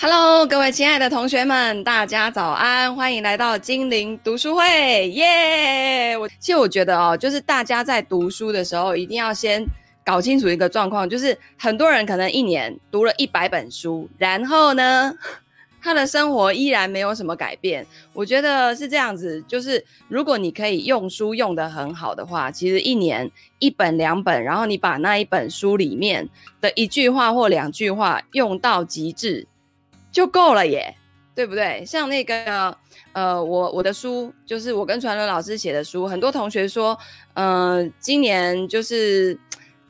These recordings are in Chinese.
Hello，各位亲爱的同学们，大家早安，欢迎来到精灵读书会，耶！我其实我觉得哦，就是大家在读书的时候，一定要先搞清楚一个状况，就是很多人可能一年读了一百本书，然后呢，他的生活依然没有什么改变。我觉得是这样子，就是如果你可以用书用得很好的话，其实一年一本两本，然后你把那一本书里面的一句话或两句话用到极致。就够了耶，对不对？像那个呃，我我的书就是我跟传伦老师写的书，很多同学说，嗯、今年就是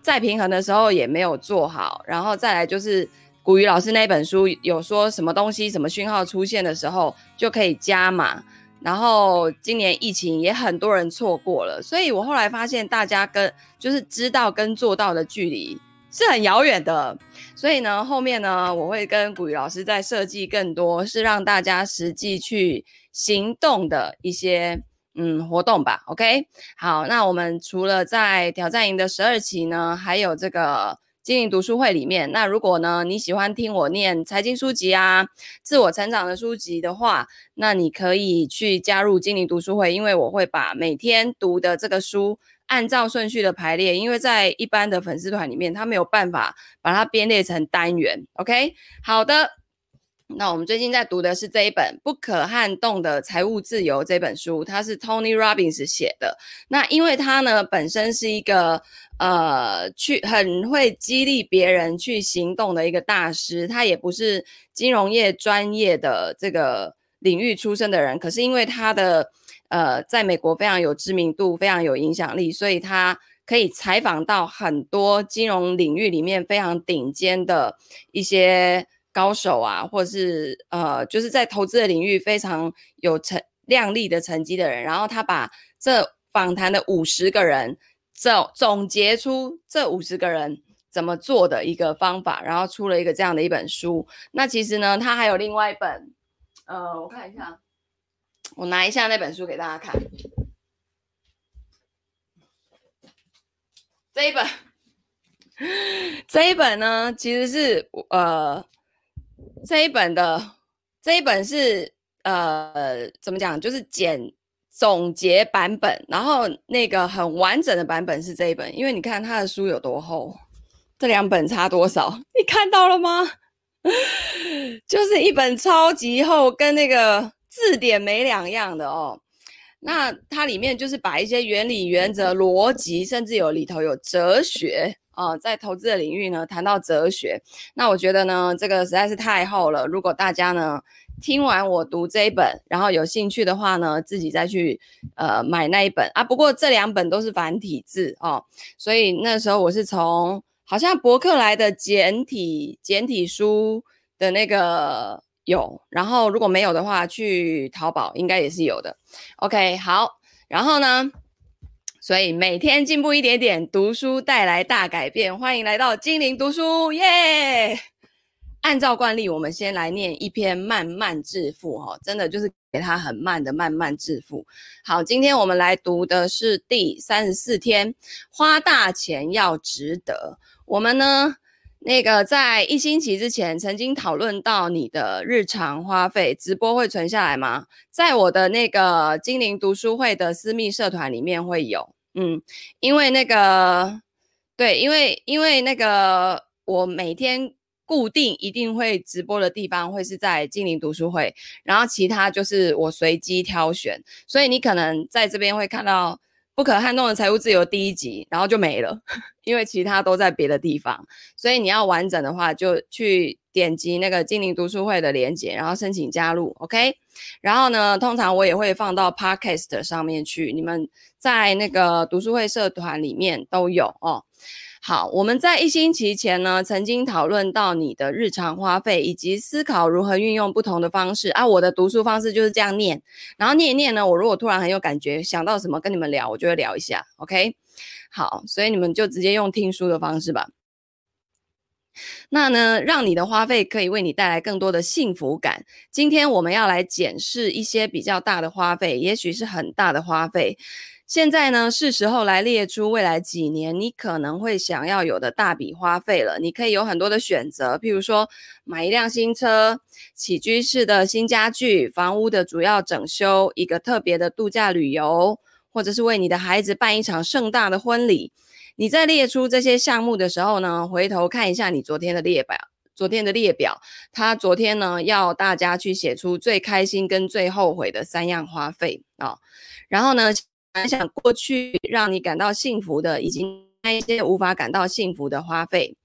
再平衡的时候也没有做好，然后再来就是古语老师那本书有说什么东西什么讯号出现的时候就可以加码，然后今年疫情也很多人错过了，所以我后来发现大家跟就是知道跟做到的距离是很遥远的，所以呢，后面呢，我会跟古雨老师再设计更多是让大家实际去行动的一些嗯活动吧。OK，好，那我们除了在挑战营的十二期呢，还有这个精灵读书会里面。那如果呢你喜欢听我念财经书籍啊、自我成长的书籍的话，那你可以去加入精灵读书会，因为我会把每天读的这个书。按照顺序的排列，因为在一般的粉丝团里面，他没有办法把它编列成单元。OK，好的。那我们最近在读的是这一本《不可撼动的财务自由》这本书，它是 Tony Robbins 写的。那因为他呢本身是一个呃去很会激励别人去行动的一个大师，他也不是金融业专业的这个领域出身的人，可是因为他的呃，在美国非常有知名度，非常有影响力，所以他可以采访到很多金融领域里面非常顶尖的一些高手啊，或者是呃，就是在投资的领域非常有成亮丽的成绩的人，然后他把这访谈的五十个人总总结出这五十个人怎么做的一个方法，然后出了一个这样的一本书。那其实呢，他还有另外一本，呃，我看一下。我拿一下那本书给大家看，这一本，这一本呢，其实是呃，这一本的这一本是呃，怎么讲？就是简总结版本，然后那个很完整的版本是这一本，因为你看他的书有多厚，这两本差多少？你看到了吗？就是一本超级厚，跟那个。字典没两样的哦，那它里面就是把一些原理、原则、逻辑，甚至有里头有哲学啊、在投资的领域呢谈到哲学。那我觉得呢，这个实在是太厚了。如果大家呢听完我读这一本，然后有兴趣的话呢，自己再去呃买那一本啊。不过这两本都是繁体字哦，所以那时候我是从好像博客来的简体简体书的那个。有，然后如果没有的话，去淘宝应该也是有的。OK，好，然后呢，所以每天进步一点点，读书带来大改变。欢迎来到精灵读书，耶！按照惯例，我们先来念一篇慢慢致富，哈，真的就是给他很慢的慢慢致富。好，今天我们来读的是第三十四天，花大钱要值得。我们呢？那个在一星期之前曾经讨论到你的日常花费，直播会存下来吗？在我的那个精灵读书会的私密社团里面会有，嗯，因为那个对，因为因为那个我每天固定一定会直播的地方会是在精灵读书会，然后其他就是我随机挑选，所以你可能在这边会看到。不可撼动的财务自由第一集，然后就没了，因为其他都在别的地方，所以你要完整的话，就去点击那个精灵读书会的链接，然后申请加入，OK？然后呢，通常我也会放到 Podcast 上面去，你们在那个读书会社团里面都有哦。好，我们在一星期前呢，曾经讨论到你的日常花费，以及思考如何运用不同的方式啊。我的读书方式就是这样念，然后念一念呢，我如果突然很有感觉，想到什么跟你们聊，我就会聊一下，OK？好，所以你们就直接用听书的方式吧。那呢，让你的花费可以为你带来更多的幸福感。今天我们要来检视一些比较大的花费，也许是很大的花费。现在呢，是时候来列出未来几年你可能会想要有的大笔花费了。你可以有很多的选择，譬如说买一辆新车、起居室的新家具、房屋的主要整修、一个特别的度假旅游，或者是为你的孩子办一场盛大的婚礼。你在列出这些项目的时候呢，回头看一下你昨天的列表，昨天的列表，他昨天呢要大家去写出最开心跟最后悔的三样花费啊、然后呢。想想过去让你感到幸福的，以及那一些无法感到幸福的花费。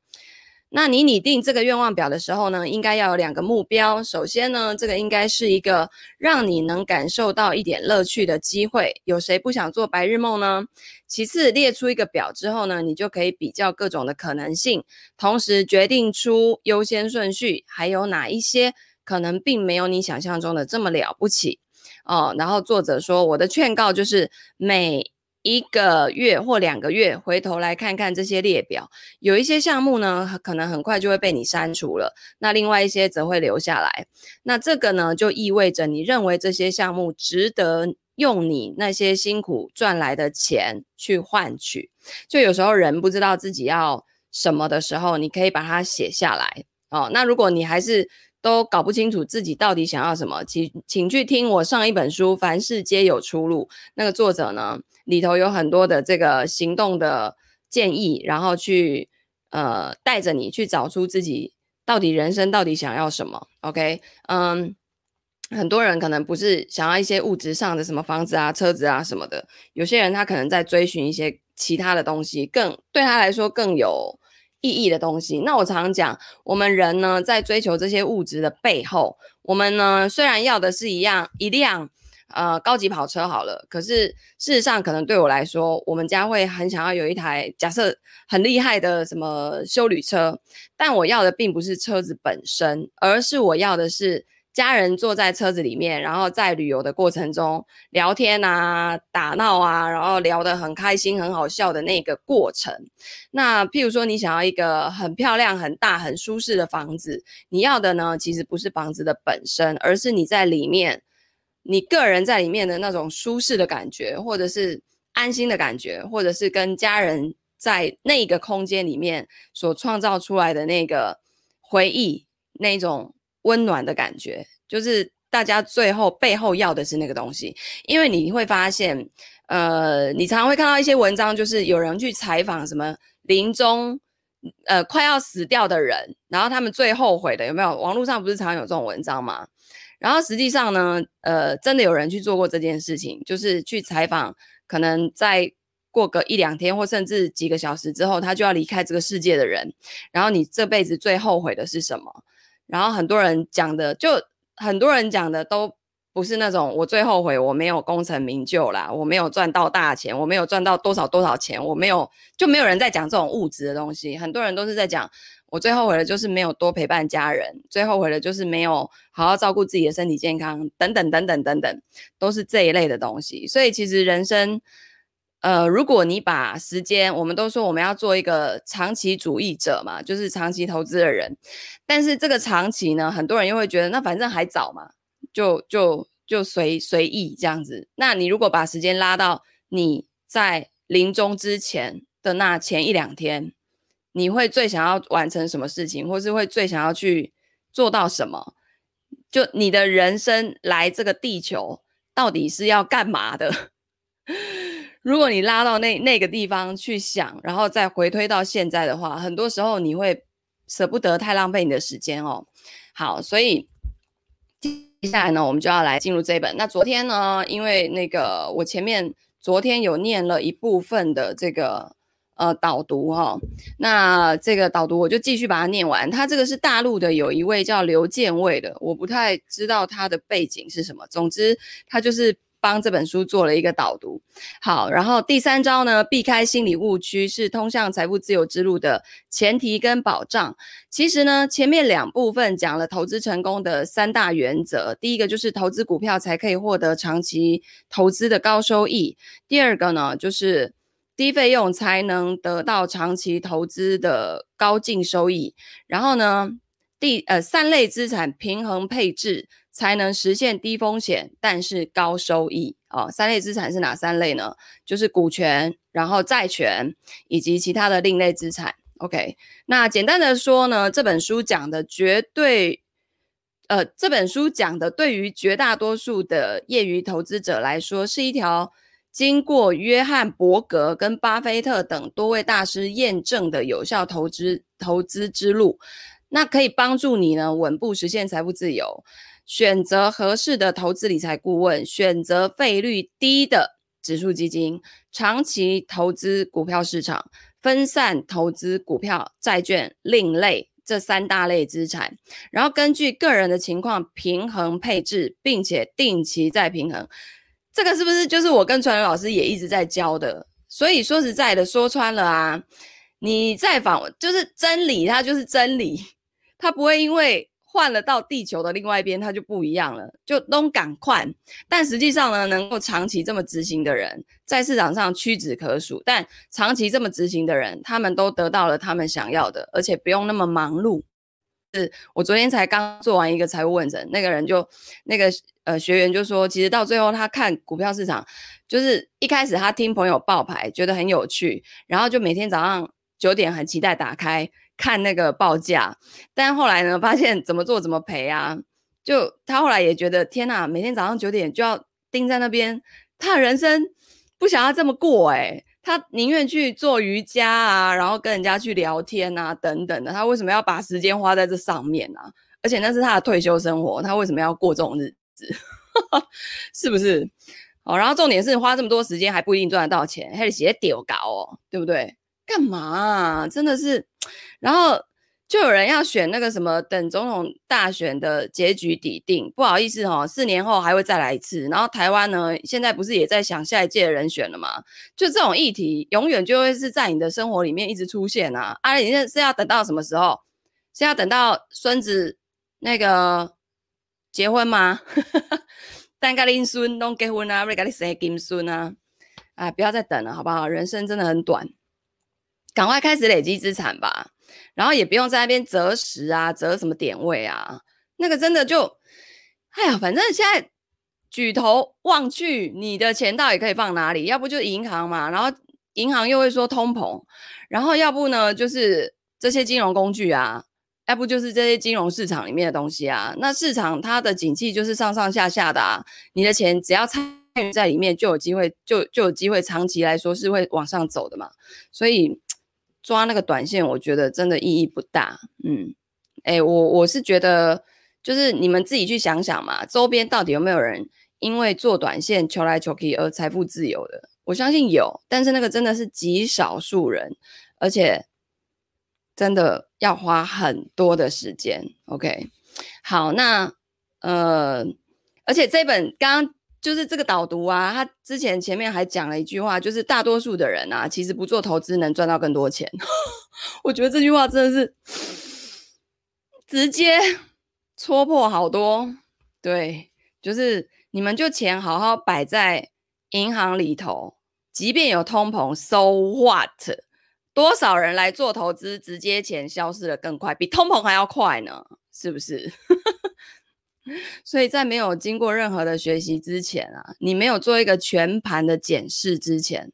那你拟定这个愿望表的时候呢，应该要有两个目标。首先呢，这个应该是一个让你能感受到一点乐趣的机会。有谁不想做白日梦呢？其次，列出一个表之后呢，你就可以比较各种的可能性，同时决定出优先顺序，还有哪一些可能并没有你想象中的这么了不起。哦，然后作者说，我的劝告就是每一个月或两个月回头来看看这些列表，有一些项目呢，可能很快就会被你删除了，那另外一些则会留下来。那这个呢，就意味着你认为这些项目值得用你那些辛苦赚来的钱去换取。就有时候人不知道自己要什么的时候，你可以把它写下来。哦，那如果你还是都搞不清楚自己到底想要什么，请请去听我上一本书《凡事皆有出路》，那个作者呢，里头有很多的这个行动的建议，然后去呃带着你去找出自己到底人生到底想要什么。OK，嗯，很多人可能不是想要一些物质上的什么房子啊、车子啊什么的，有些人他可能在追寻一些其他的东西，更对他来说更有。意义的东西。那我常常讲，我们人呢，在追求这些物质的背后，我们呢，虽然要的是一样一辆呃高级跑车好了，可是事实上，可能对我来说，我们家会很想要有一台假设很厉害的什么修旅车，但我要的并不是车子本身，而是我要的是。家人坐在车子里面，然后在旅游的过程中聊天啊、打闹啊，然后聊得很开心、很好笑的那个过程。那譬如说，你想要一个很漂亮、很大、很舒适的房子，你要的呢，其实不是房子的本身，而是你在里面，你个人在里面的那种舒适的感觉，或者是安心的感觉，或者是跟家人在那个空间里面所创造出来的那个回忆，那种。温暖的感觉，就是大家最后背后要的是那个东西，因为你会发现，呃，你常常会看到一些文章，就是有人去采访什么临终，呃，快要死掉的人，然后他们最后悔的有没有？网络上不是常有这种文章吗？然后实际上呢，呃，真的有人去做过这件事情，就是去采访，可能再过个一两天或甚至几个小时之后，他就要离开这个世界的人，然后你这辈子最后悔的是什么？然后很多人讲的，就很多人讲的都不是那种我最后悔我没有功成名就啦，我没有赚到大钱，我没有赚到多少多少钱，我没有就没有人在讲这种物质的东西。很多人都是在讲我最后悔的就是没有多陪伴家人，最后悔的就是没有好好照顾自己的身体健康，等等等等等等，都是这一类的东西。所以其实人生。呃，如果你把时间，我们都说我们要做一个长期主义者嘛，就是长期投资的人。但是这个长期呢，很多人又会觉得，那反正还早嘛，就就就随随意这样子。那你如果把时间拉到你在临终之前的那前一两天，你会最想要完成什么事情，或是会最想要去做到什么？就你的人生来这个地球到底是要干嘛的？如果你拉到那那个地方去想，然后再回推到现在的话，很多时候你会舍不得太浪费你的时间哦。好，所以接下来呢，我们就要来进入这一本。那昨天呢，因为那个我前面昨天有念了一部分的这个呃导读哈、哦，那这个导读我就继续把它念完。他这个是大陆的，有一位叫刘建卫的，我不太知道他的背景是什么。总之，他就是。帮这本书做了一个导读，好，然后第三招呢，避开心理误区是通向财富自由之路的前提跟保障。其实呢，前面两部分讲了投资成功的三大原则，第一个就是投资股票才可以获得长期投资的高收益，第二个呢就是低费用才能得到长期投资的高净收益，然后呢，第呃三类资产平衡配置。才能实现低风险但是高收益哦。三类资产是哪三类呢？就是股权，然后债权以及其他的另类资产。OK，那简单的说呢，这本书讲的绝对，呃，这本书讲的对于绝大多数的业余投资者来说，是一条经过约翰伯格跟巴菲特等多位大师验证的有效投资投资之路。那可以帮助你呢，稳步实现财富自由，选择合适的投资理财顾问，选择费率低的指数基金，长期投资股票市场。分散投资股票、债券、另类这三大类资产，然后根据个人的情况平衡配置，并且定期再平衡。这个是不是就是我跟传人老师也一直在教的？所以说实在的，说穿了啊，你在访就是真理，它就是真理，它不会因为。换了到地球的另外一边，它就不一样了，就都赶快。但实际上呢，能够长期这么执行的人，在市场上屈指可数。但长期这么执行的人，他们都得到了他们想要的，而且不用那么忙碌。是我昨天才刚做完一个财务问诊，那个人就那个呃学员就说，其实到最后他看股票市场，就是一开始他听朋友报牌，觉得很有趣，然后就每天早上九点很期待打开。看那个报价，但后来呢，发现怎么做怎么赔啊！就他后来也觉得天哪，每天早上九点就要盯在那边，他的人生不想要这么过诶、他宁愿去做瑜伽啊，然后跟人家去聊天啊，等等的。他为什么要把时间花在这上面呢、啊？而且那是他的退休生活，他为什么要过这种日子？是不是？哦，然后重点是花这么多时间还不一定赚得到钱，还得写丢稿哦，对不对？干嘛啊？真的是。然后就有人要选那个什么，等总统大选的结局底定，不好意思哦，四年后还会再来一次。然后台湾呢，现在不是也在想下一届的人选了吗？就这种议题，永远就会是在你的生活里面一直出现啊！啊，你是要等到什么时候？是要等到孙子那个结婚吗？等甲恁孙拢结婚啊，要甲你生金孙啊！啊，不要再等了，好不好？人生真的很短。赶快开始累积资产吧，然后也不用在那边择时啊，择什么点位啊，那个真的就，哎呀，反正现在举头望去，你的钱到底可以放哪里？要不就是银行嘛，然后银行又会说通膨，然后要不呢就是这些金融工具啊，要不就是这些金融市场里面的东西啊。那市场它的景气就是上上下下的啊，你的钱只要参与在里面，就有机会，就就有机会长期来说是会往上走的嘛，所以。抓那个短线，我觉得真的意义不大。嗯，哎，我我是觉得，就是你们自己去想想嘛，周边到底有没有人因为做短线求来求去而财富自由的？我相信有，但是那个真的是极少数人，而且真的要花很多的时间。OK，好，那呃，而且这本刚刚。就是这个导读啊，他之前前面还讲了一句话，就是大多数的人啊，其实不做投资能赚到更多钱。我觉得这句话真的是直接 戳破好多。对，就是你们就钱好好摆在银行里头，即便有通膨，so what？多少人来做投资，直接钱消失得更快，比通膨还要快呢？是不是？所以在没有经过任何的学习之前啊，你没有做一个全盘的检视之前，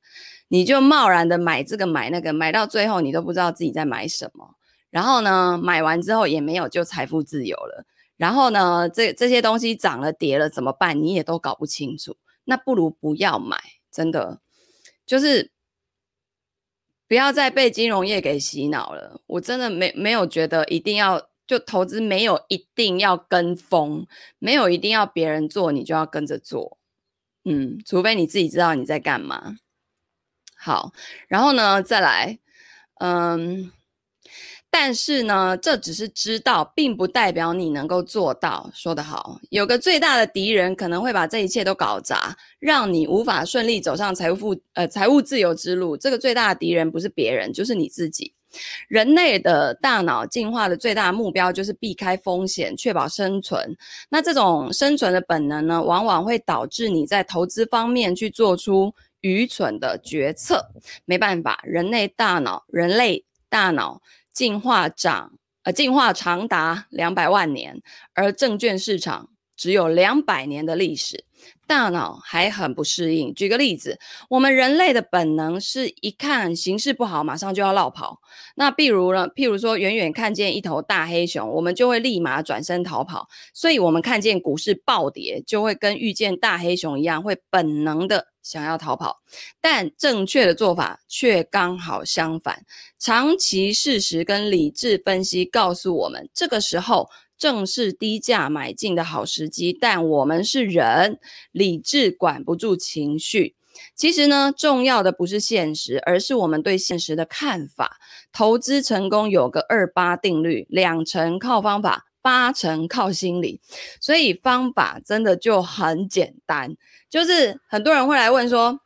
你就贸然的买这个买那个，买到最后你都不知道自己在买什么。然后呢，买完之后也没有就财富自由了。然后呢，这这些东西涨了跌了怎么办？你也都搞不清楚。那不如不要买，真的就是不要再被金融业给洗脑了。我真的没没有觉得一定要。就投资没有一定要跟风，没有一定要别人做你就要跟着做，嗯，除非你自己知道你在干嘛。好，然后呢，再来，嗯，但是呢，这只是知道，并不代表你能够做到。说得好，有个最大的敌人可能会把这一切都搞砸，让你无法顺利走上财富呃财务自由之路。这个最大的敌人不是别人，就是你自己。人类的大脑进化的最大目标就是避开风险，确保生存。那这种生存的本能呢，往往会导致你在投资方面去做出愚蠢的决策。没办法，人类大脑，人类大脑进化长呃进化长达两百万年，而证券市场只有两百年的历史。大脑还很不适应。举个例子，我们人类的本能是一看形势不好，马上就要落跑。那譬如呢，譬如说，远远看见一头大黑熊，我们就会立马转身逃跑。所以，我们看见股市暴跌，就会跟遇见大黑熊一样，会本能的想要逃跑。但正确的做法却刚好相反。长期事实跟理智分析告诉我们，这个时候。正是低价买进的好时机，但我们是人，理智管不住情绪。其实呢，重要的不是现实，而是我们对现实的看法。投资成功有个二八定律，两成靠方法，八成靠心理。所以方法真的就很简单，就是很多人会来问说：“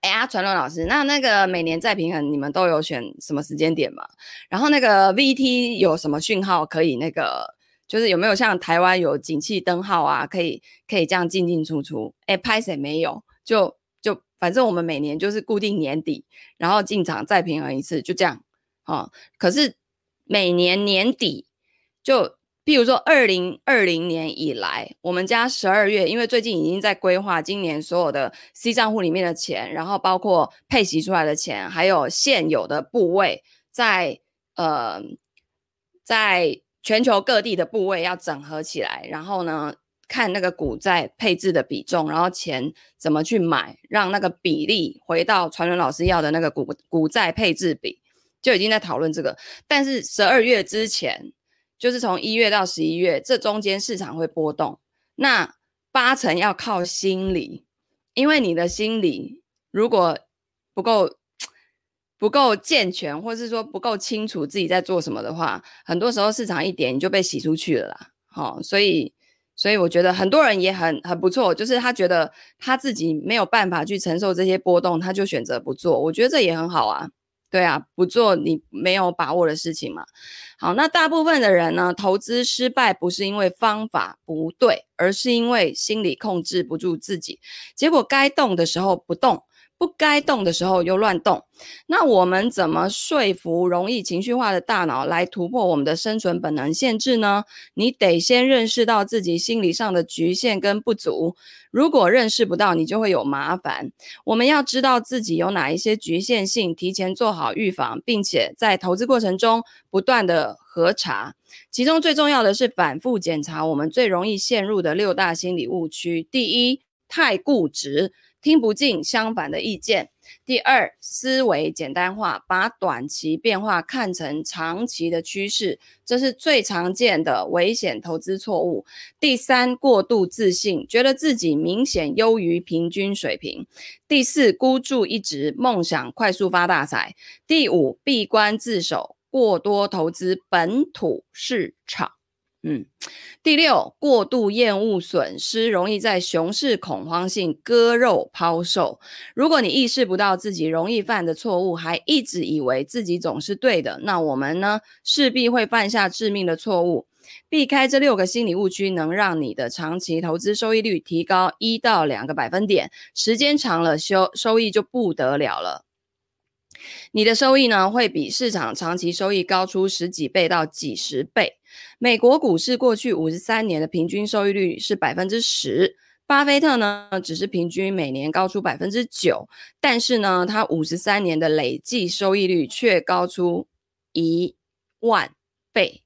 哎呀，传伦老师，那那个每年再平衡，你们都有选什么时间点吗？然后那个 VT 有什么讯号可以那个？”就是有没有像台湾有景气灯号啊，可以可以这样进进出出？哎，拍谁没有？就就反正我们每年就是固定年底，然后进场再平衡一次，就这样啊、哦。可是每年年底，就譬如说二零二零年以来，我们家十二月，因为最近已经在规划今年所有的 C 账户里面的钱，然后包括配息出来的钱，还有现有的部位在呃在。全球各地的部位要整合起来，然后呢，看那个股债配置的比重，然后钱怎么去买，让那个比例回到传伦老师要的那个股股债配置比，就已经在讨论这个。但是十二月之前，就是从一月到十一月，这中间市场会波动，那八成要靠心理，因为你的心理如果不够。不够健全，或是说不够清楚自己在做什么的话，很多时候市场一点你就被洗出去了啦。好、哦，所以，所以我觉得很多人也很很不错，就是他觉得他自己没有办法去承受这些波动，他就选择不做。我觉得这也很好啊，对啊，不做你没有把握的事情嘛。好，那大部分的人呢，投资失败不是因为方法不对，而是因为心理控制不住自己，结果该动的时候不动。不该动的时候又乱动，那我们怎么说服容易情绪化的大脑来突破我们的生存本能限制呢？你得先认识到自己心理上的局限跟不足。如果认识不到，你就会有麻烦。我们要知道自己有哪一些局限性，提前做好预防，并且在投资过程中不断的核查。其中最重要的是反复检查我们最容易陷入的六大心理误区。第一，太固执。听不进相反的意见。第二，思维简单化，把短期变化看成长期的趋势，这是最常见的危险投资错误。第三，过度自信，觉得自己明显优于平均水平。第四，孤注一掷，梦想快速发大财。第五，闭关自守，过多投资本土市场。嗯，第六，过度厌恶损失，容易在熊市恐慌性割肉抛售。如果你意识不到自己容易犯的错误，还一直以为自己总是对的，那我们呢，势必会犯下致命的错误。避开这六个心理误区，能让你的长期投资收益率提高一到两个百分点，时间长了，收收益就不得了了。你的收益呢，会比市场长期收益高出十几倍到几十倍。美国股市过去五十三年的平均收益率是百分之十，巴菲特呢，只是平均每年高出百分之九，但是呢，他五十三年的累计收益率却高出一万倍。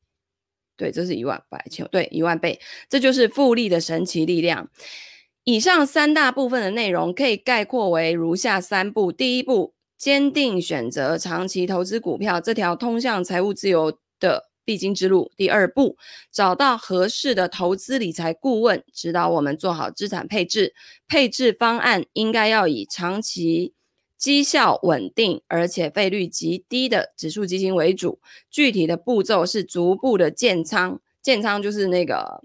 对，这是一万百千，对，一万倍，这就是复利的神奇力量。以上三大部分的内容可以概括为如下三步：第一步，坚定选择长期投资股票这条通向财务自由的必经之路。第二步，找到合适的投资理财顾问，指导我们做好资产配置。配置方案应该要以长期绩效稳定而且费率极低的指数基金为主。具体的步骤是逐步的建仓，建仓就是那个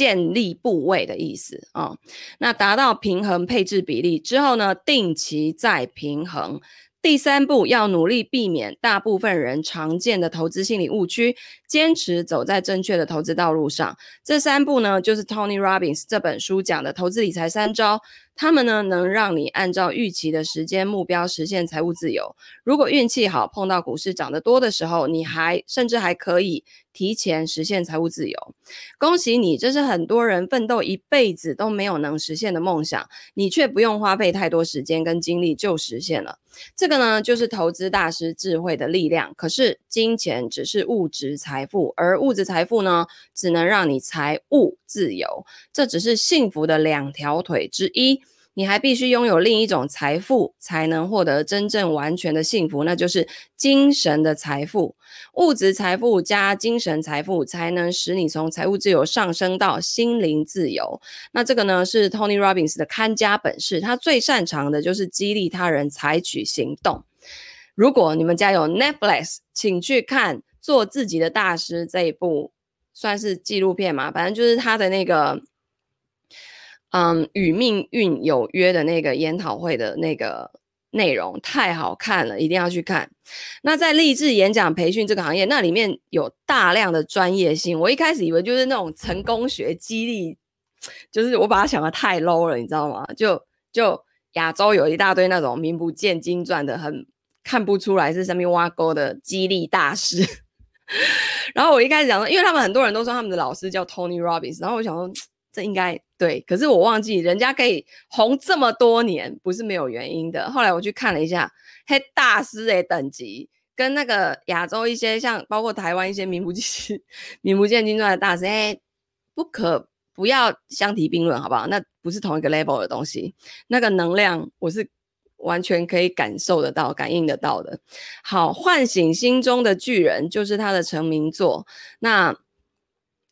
建立部位的意思啊、那达到平衡配置比例之后呢，定期再平衡。第三步，要努力避免大部分人常见的投资心理误区，坚持走在正确的投资道路上。这三步呢，就是 Tony Robbins 这本书讲的投资理财三招。他们呢，能让你按照预期的时间目标实现财务自由。如果运气好，碰到股市涨得多的时候，你还甚至还可以提前实现财务自由。恭喜你，这是很多人奋斗一辈子都没有能实现的梦想，你却不用花费太多时间跟精力就实现了。这个呢，就是投资大师智慧的力量。可是，金钱只是物质财富，而物质财富呢，只能让你财务自由。这只是幸福的两条腿之一。你还必须拥有另一种财富，才能获得真正完全的幸福，那就是精神的财富。物质财富加精神财富，才能使你从财务自由上升到心灵自由。那这个呢，是 Tony Robbins 的看家本事，他最擅长的就是激励他人采取行动。如果你们家有 Netflix，请去看《做自己的大师》这一部，算是纪录片嘛，反正就是他的那个。嗯，与命运有约的那个研讨会的那个内容太好看了，一定要去看。那在励志演讲培训这个行业，那里面有大量的专业性。我一开始以为就是那种成功学激励，就是我把它想的太 low 了，你知道吗？就就亚洲有一大堆那种名不见经传的，很看不出来是上面挖沟的激励大师。然后我一开始讲说，因为他们很多人都说他们的老师叫 Tony Robbins，然后我想说。这应该对，可是我忘记人家可以红这么多年，不是没有原因的。后来我去看了一下，嘿，大师诶等级跟那个亚洲一些像包括台湾一些名不见名不见经传的大师，哎，不可不要相提并论，好不好？那不是同一个 level 的东西，那个能量我是完全可以感受得到、感应得到的。好，唤醒心中的巨人就是他的成名作。那。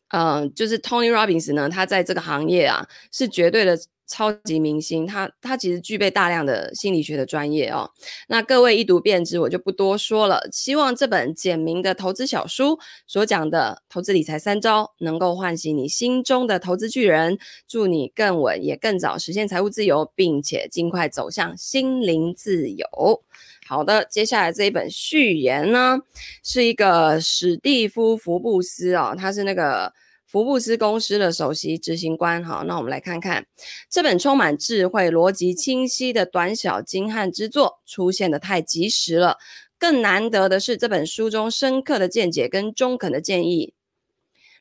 嗯、就是 Tony Robbins 呢，他在这个行业啊是绝对的超级明星，他他其实具备大量的心理学的专业哦。那各位一读便知，我就不多说了。希望这本简明的投资小书所讲的投资理财三招，能够唤醒你心中的投资巨人，祝你更稳也更早实现财务自由，并且尽快走向心灵自由。好的，接下来这一本序言呢，是一个史蒂夫·福布斯啊、哦，他是那个福布斯公司的首席执行官。好，那我们来看看这本充满智慧、逻辑清晰的短小精悍之作，出现的太及时了。更难得的是，这本书中深刻的见解跟中肯的建议。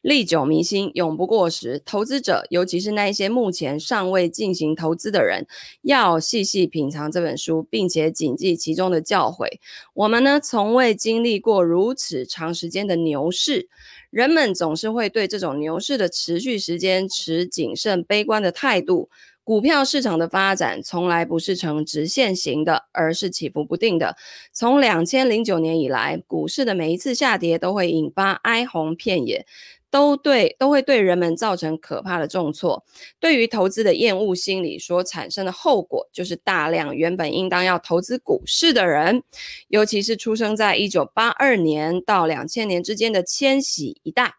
历久弥新，永不过时。投资者，尤其是那一些目前尚未进行投资的人，要细细品尝这本书，并且谨记其中的教诲。我们呢，从未经历过如此长时间的牛市，人们总是会对这种牛市的持续时间持谨慎悲观的态度。股票市场的发展从来不是呈直线型的，而是起伏不定的。从两千零九年以来，股市的每一次下跌都会引发哀鸿遍野。都对，都会对人们造成可怕的重挫。对于投资的厌恶心理所产生的后果，就是大量原本应当要投资股市的人，尤其是出生在一九八二年到两千年之间的千禧一代，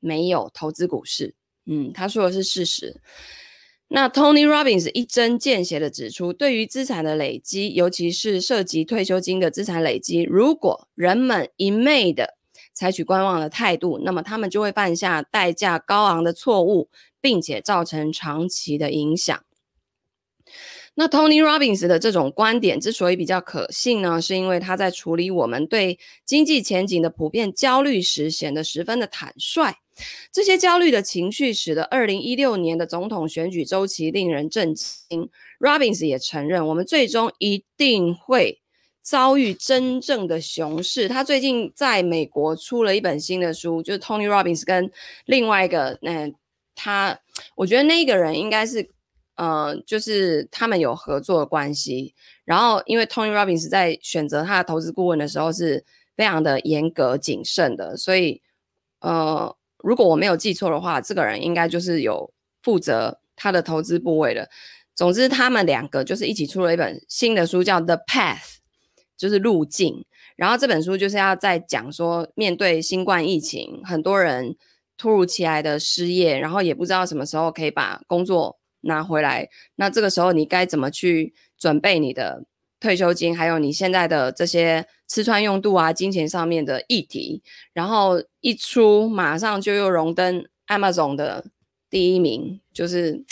没有投资股市。嗯，他说的是事实。那 Tony Robbins 一针见血地指出，对于资产的累积，尤其是涉及退休金的资产累积，如果人们一昧的采取观望的态度，那么他们就会犯下代价高昂的错误，并且造成长期的影响。那 Tony Robbins 的这种观点之所以比较可信呢，是因为他在处理我们对经济前景的普遍焦虑时显得十分的坦率。这些焦虑的情绪使得二零一六年的总统选举周期令人震惊。Robbins 也承认，我们最终一定会。遭遇真正的熊市。他最近在美国出了一本新的书，就是 Tony Robbins 跟另外一个，嗯，他，我觉得那个人应该是，呃，就是他们有合作的关系。然后，因为 Tony Robbins 在选择他的投资顾问的时候是非常的严格谨慎的，所以，呃，如果我没有记错的话，这个人应该就是有负责他的投资部位的。总之，他们两个就是一起出了一本新的书，叫《The Path》。就是路径，然后这本书就是要在讲说，面对新冠疫情，很多人突如其来的失业，然后也不知道什么时候可以把工作拿回来。那这个时候你该怎么去准备你的退休金，还有你现在的这些吃穿用度啊、金钱上面的议题。然后一出，马上就又荣登 Amazon 的第一名，就是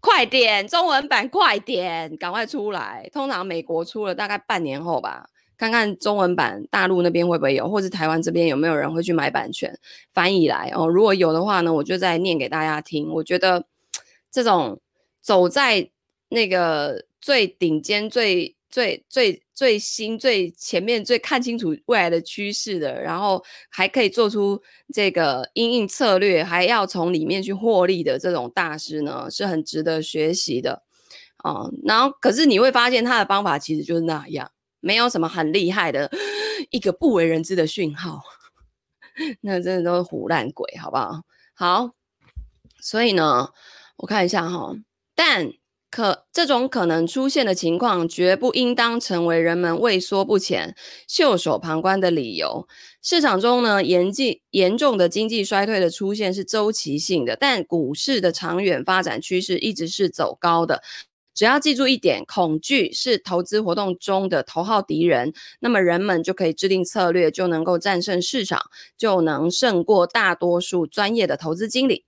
快点，中文版快点，赶快出来。通常美国出了大概半年后吧，看看中文版大陆那边会不会有，或是台湾这边有没有人会去买版权翻译来哦。如果有的话呢，我就再念给大家听。我觉得这种走在那个最顶尖、最最最最新、最前面、最看清楚未来的趋势的，然后还可以做出这个因应策略，还要从里面去获利的这种大师呢，是很值得学习的啊、嗯。然后，可是你会发现他的方法其实就是那样，没有什么很厉害的一个不为人知的讯号，那真的都是胡烂鬼，好不好？好，所以呢，我看一下哈，但。可这种可能出现的情况，绝不应当成为人们畏缩不前、袖手旁观的理由。市场中呢，严峻严重的经济衰退的出现是周期性的，但股市的长远发展趋势一直是走高的。只要记住一点，恐惧是投资活动中的头号敌人，那么人们就可以制定策略，就能够战胜市场，就能胜过大多数专业的投资经理。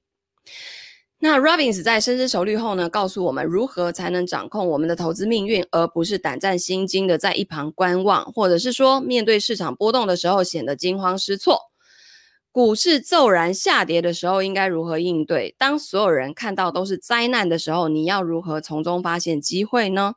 那 Robbins 在深思熟虑后呢，告诉我们如何才能掌控我们的投资命运，而不是胆战心惊的在一旁观望，或者是说面对市场波动的时候显得惊慌失措。股市骤然下跌的时候，应该如何应对？当所有人看到都是灾难的时候，你要如何从中发现机会呢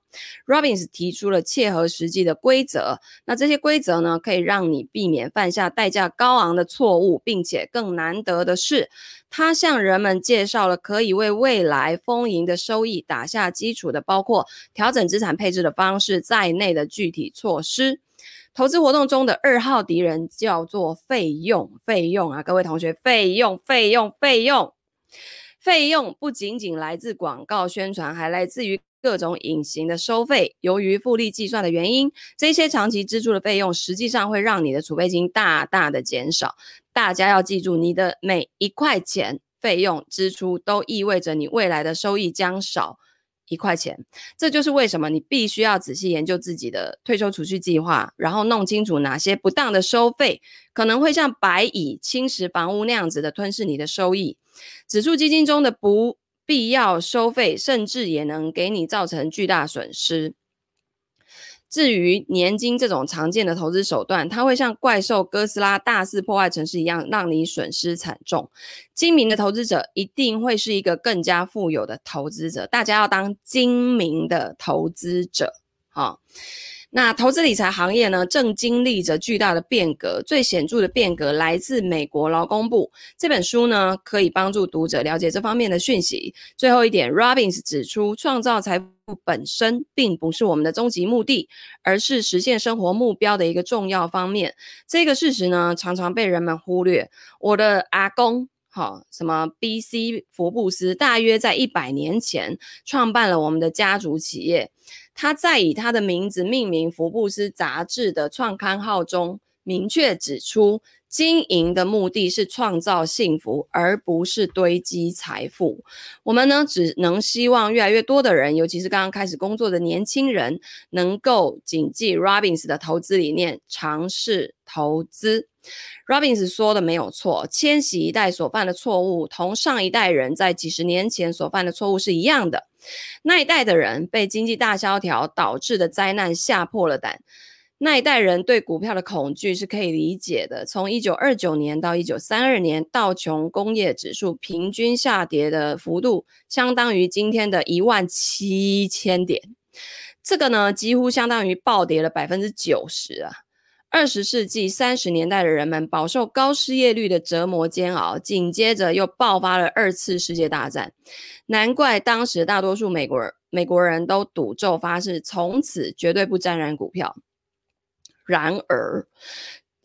？Robbins 提出了切合实际的规则。那这些规则呢，可以让你避免犯下代价高昂的错误，并且更难得的是，他向人们介绍了可以为未来丰盈的收益打下基础的，包括调整资产配置的方式在内的具体措施。投资活动中的二号敌人叫做费用，费用啊，各位同学，费用，费用，费用，费用不仅仅来自广告宣传，还来自于各种隐形的收费。由于复利计算的原因，这些长期支出的费用实际上会让你的储备金大大的减少。大家要记住，你的每一块钱费用支出都意味着你未来的收益将少。一块钱，这就是为什么你必须要仔细研究自己的退休储蓄计划，然后弄清楚哪些不当的收费可能会像白蚁侵蚀房屋那样子的吞噬你的收益。指数基金中的不必要收费，甚至也能给你造成巨大损失。至于年金这种常见的投资手段，它会像怪兽哥斯拉大肆破坏城市一样，让你损失惨重。精明的投资者一定会是一个更加富有的投资者。大家要当精明的投资者，好。那投资理财行业呢，正经历着巨大的变革，最显著的变革来自美国劳工部。这本书呢，可以帮助读者了解这方面的讯息。最后一点，Robbins 指出，创造财富本身并不是我们的终极目的，而是实现生活目标的一个重要方面。这个事实呢，常常被人们忽略。我的阿公，好，什么 B.C. 福布斯，大约在一百年前创办了我们的家族企业。他在以他的名字命名《福布斯》杂志的创刊号中，明确指出，经营的目的是创造幸福，而不是堆积财富。我们呢，只能希望越来越多的人，尤其是刚刚开始工作的年轻人，能够谨记 Robbins 的投资理念，尝试投资。Robbins 说的没有错，千禧一代所犯的错误，同上一代人在几十年前所犯的错误是一样的。那一代的人被经济大萧条导致的灾难吓破了胆，那一代人对股票的恐惧是可以理解的。从一九二九年到一九三二年，道琼工业指数平均下跌的幅度相当于今天的一万七千点，这个呢，几乎相当于暴跌了百分之九十啊。二十世纪三十年代的人们饱受高失业率的折磨煎熬，紧接着又爆发了二次世界大战，难怪当时大多数美国人美国人都赌咒发誓，从此绝对不沾染股票。然而，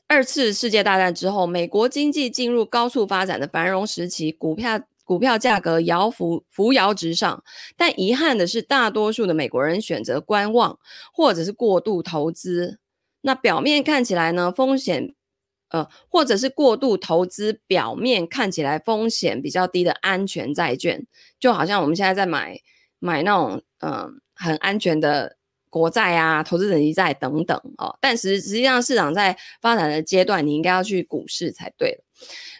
二次世界大战之后，美国经济进入高速发展的繁荣时期，股票股票价格摇浮扶摇直上，但遗憾的是，大多数的美国人选择观望，或者是过度投资。那表面看起来呢，风险，呃，或者是过度投资，表面看起来风险比较低的安全债券，就好像我们现在在买买那种，嗯、很安全的国债啊、投资等级债等等哦。但实实际上市场在发展的阶段，你应该要去股市才对。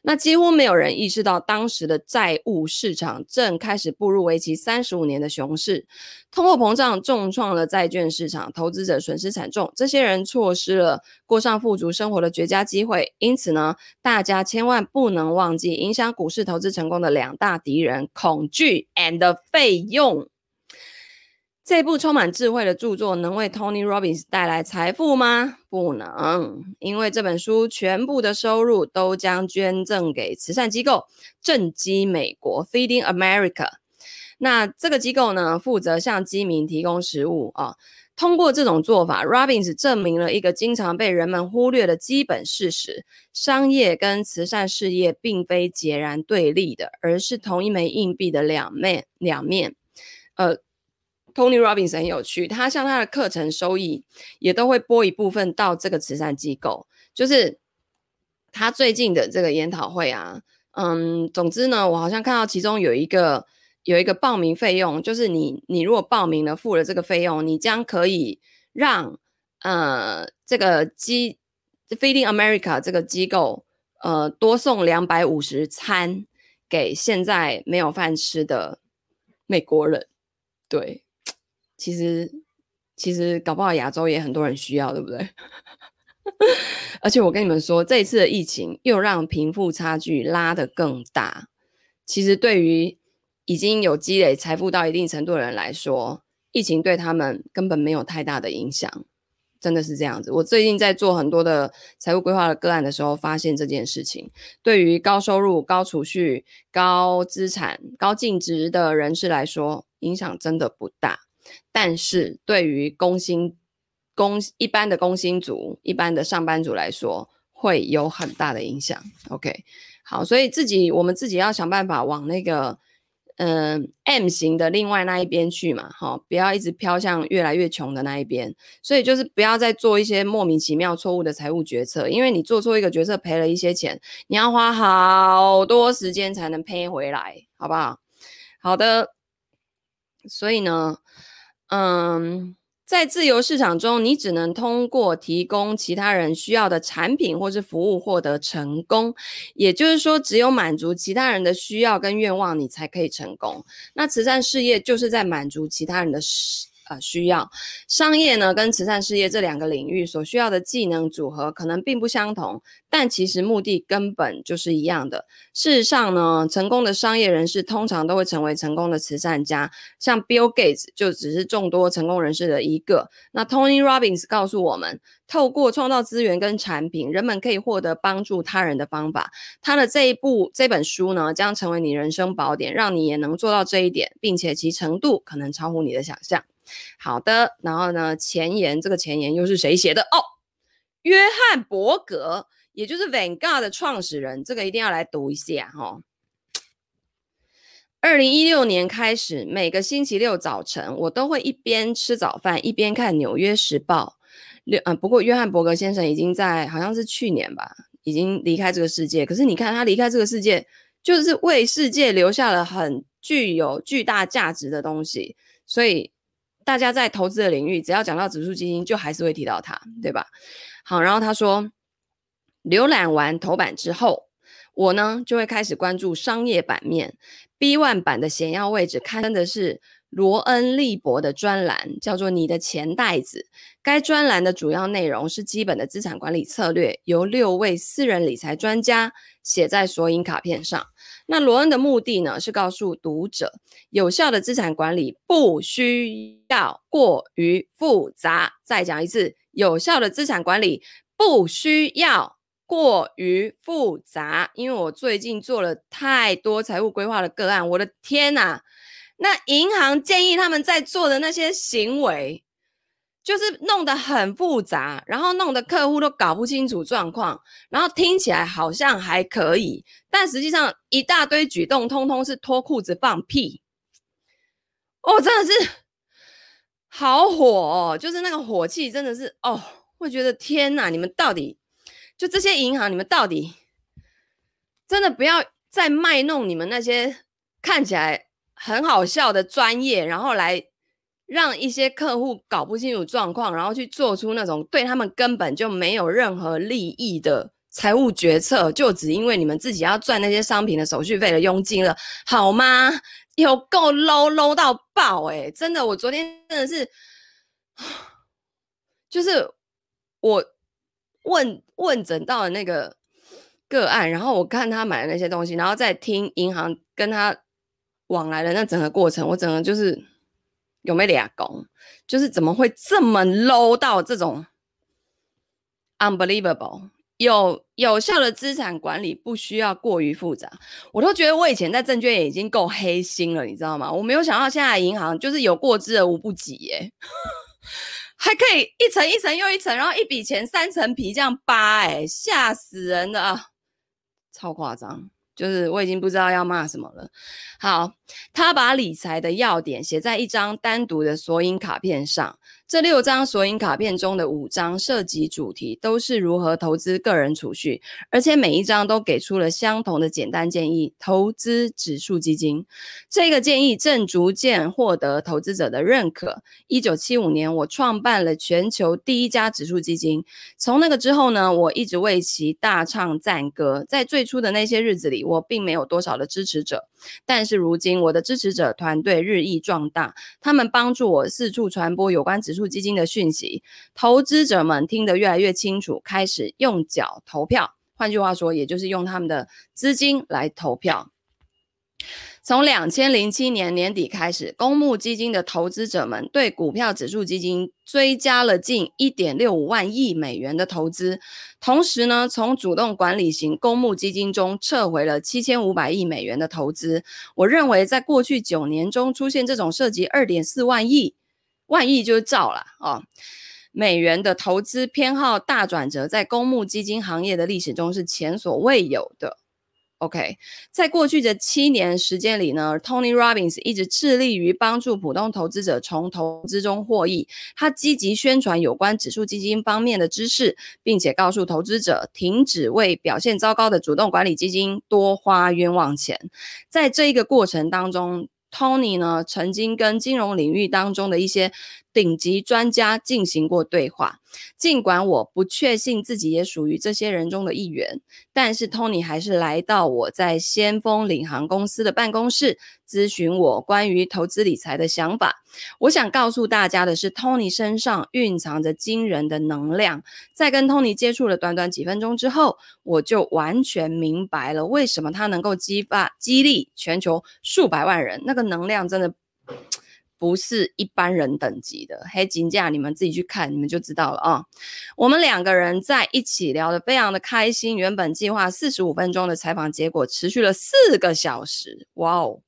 那几乎没有人意识到，当时的债务市场正开始步入为期三十五年的熊市，通货膨胀重创了债券市场，投资者损失惨重，这些人错失了过上富足生活的绝佳机会。因此呢，大家千万不能忘记影响股市投资成功的两大敌人：恐惧 and 费用。这部充满智慧的著作能为 Tony Robbins 带来财富吗？不能，因为这本书全部的收入都将捐赠给慈善机构，正饥美国 （Feeding America）。那这个机构呢，负责向饥民提供食物啊。通过这种做法，Robbins 证明了一个经常被人们忽略的基本事实：商业跟慈善事业并非截然对立的，而是同一枚硬币的两面。两面，呃。Tony Robbins 很有趣，他像他的课程收益也都会拨一部分到这个慈善机构。就是他最近的这个研讨会啊，嗯，总之呢，我好像看到其中有一个有一个报名费用，就是你你如果报名了付了这个费用，你将可以让呃这个机 Feeding America 这个机构呃多送两百五十餐给现在没有饭吃的美国人，对。其实，其实搞不好亚洲也很多人需要，对不对？而且我跟你们说，这一次的疫情又让贫富差距拉得更大。其实对于已经有积累财富到一定程度的人来说，疫情对他们根本没有太大的影响，真的是这样子。我最近在做很多的财务规划的个案的时候，发现这件事情，对于高收入、高储蓄、高资产、高净值的人士来说，影响真的不大。但是对于工薪工一般的工薪族、一般的上班族来说，会有很大的影响。OK，好，所以自己我们自己要想办法往那个嗯、M 型的另外那一边去嘛，哈，不要一直飘向越来越穷的那一边。所以就是不要再做一些莫名其妙错误的财务决策，因为你做错一个决策赔了一些钱，你要花好多时间才能赔回来，好不好？好的，所以呢。嗯，在自由市场中，你只能通过提供其他人需要的产品或是服务获得成功。也就是说，只有满足其他人的需要跟愿望，你才可以成功。那慈善事业就是在满足其他人的。呃，需要商业呢，跟慈善事业这两个领域所需要的技能组合可能并不相同，但其实目的根本就是一样的。事实上呢，成功的商业人士通常都会成为成功的慈善家，像 Bill Gates 就只是众多成功人士的一个。那 Tony Robbins 告诉我们，透过创造资源跟产品，人们可以获得帮助他人的方法。他的这一部这本书呢，将成为你人生宝典，让你也能做到这一点，并且其程度可能超乎你的想象。好的，然后呢，前言，这个前言又是谁写的？哦，约翰伯格，也就是 Vanguard 的创始人，这个一定要来读一下哈、哦。二零一六年开始，每个星期六早晨，我都会一边吃早饭一边看《纽约时报》。六，啊，不过约翰伯格先生已经在好像是去年吧，已经离开这个世界。可是你看他离开这个世界，就是为世界留下了很具有巨大价值的东西，所以。大家在投资的领域，只要讲到指数基金，就还是会提到它，对吧？好，然后他说，浏览完头版之后，我呢就会开始关注商业版面。B one 版的显要位置刊登的是罗恩利伯的专栏，叫做《你的钱袋子》。该专栏的主要内容是基本的资产管理策略，由六位私人理财专家写在索引卡片上。那罗恩的目的呢，是告诉读者，有效的资产管理不需要过于复杂。再讲一次，有效的资产管理不需要过于复杂。因为我最近做了太多财务规划的个案，我的天哪！那银行建议他们在做的那些行为，就是弄得很复杂，然后弄得客户都搞不清楚状况，然后听起来好像还可以，但实际上一大堆举动通通是脱裤子放屁。哦，真的是好火哦，就是那个火气真的是哦，会觉得天哪，你们到底就这些银行，你们到底真的不要再卖弄你们那些看起来很好笑的专业，然后来。让一些客户搞不清楚状况，然后去做出那种对他们根本就没有任何利益的财务决策，就只因为你们自己要赚那些商品的手续费的佣金了，好吗？有够 low low 到爆哎、真的，我昨天真的是，就是我问问诊到的那个个案，然后我看他买的那些东西，然后再听银行跟他往来的那整个过程，我整个就是。有没有俩公？就是怎么会这么 low 到这种 unbelievable？有有效的资产管理不需要过于复杂，我都觉得我以前在证券也已经够黑心了，你知道吗？我没有想到现在银行就是有过之而无不及耶，还可以一层一层又一层，然后一笔钱三层皮这样扒，哎，吓死人了啊，超夸张。就是我已经不知道要骂什么了。好，他把理财的要点写在一张单独的索引卡片上。这六张索引卡片中的五张涉及主题都是如何投资个人储蓄，而且每一张都给出了相同的简单建议：投资指数基金。这个建议正逐渐获得投资者的认可。一九七五年，我创办了全球第一家指数基金。从那个之后呢，我一直为其大唱赞歌。在最初的那些日子里，我并没有多少的支持者，但是如今我的支持者团队日益壮大，他们帮助我四处传播有关指数基金的讯息，投资者们听得越来越清楚，开始用脚投票。换句话说，也就是用他们的资金来投票。从两千零七年年底开始，公募基金的投资者们对股票指数基金追加了近一点六五万亿美元的投资，同时呢，从主动管理型公募基金中撤回了七千五百亿美元的投资。我认为，在过去九年中出现这种涉及二点四万亿，万亿就是兆了哦，美元的投资偏好大转折，在公募基金行业的历史中是前所未有的。OK，在过去的七年时间里呢，Tony Robbins 一直致力于帮助普通投资者从投资中获益。他积极宣传有关指数基金方面的知识，并且告诉投资者停止为表现糟糕的主动管理基金多花冤枉钱。在这一个过程当中，Tony 呢曾经跟金融领域当中的一些顶级专家进行过对话，尽管我不确信自己也属于这些人中的一员，但是 Tony 还是来到我在先锋领航公司的办公室，咨询我关于投资理财的想法。我想告诉大家的是，Tony 身上蕴藏着惊人的能量。在跟 Tony 接触了短短几分钟之后，我就完全明白了为什么他能够激发激励全球数百万人，那个能量真的。不是一般人等级的黑金价，你们自己去看，你们就知道了啊。我们两个人在一起聊得非常的开心。原本计划四十五分钟的采访，结果持续了四个小时，哇哦！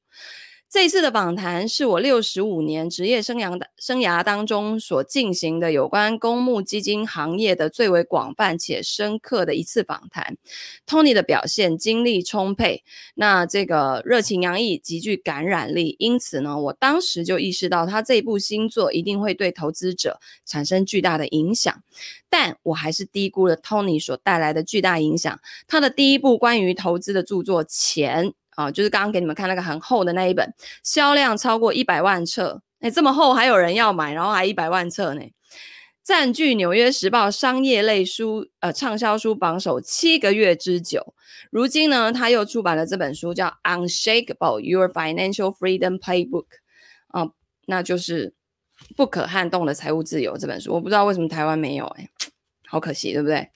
这次的访谈是我六十五年职业生涯的生涯当中所进行的有关公募基金行业的最为广泛且深刻的一次访谈。Tony 的表现精力充沛，那这个热情洋溢，极具感染力。因此呢，我当时就意识到他这部新作一定会对投资者产生巨大的影响。但我还是低估了 Tony 所带来的巨大影响。他的第一部关于投资的著作《钱》。啊，就是刚刚给你们看那个很厚的那一本，销量超过一百万册，哎，这么厚还有人要买，然后还一百万册呢，占据《纽约时报》商业类书呃畅销书榜首七个月之久。如今呢，他又出版了这本书，叫《Unshakable Your Financial Freedom Playbook》啊，那就是不可撼动的财务自由这本书。我不知道为什么台湾没有，哎，好可惜，对不对？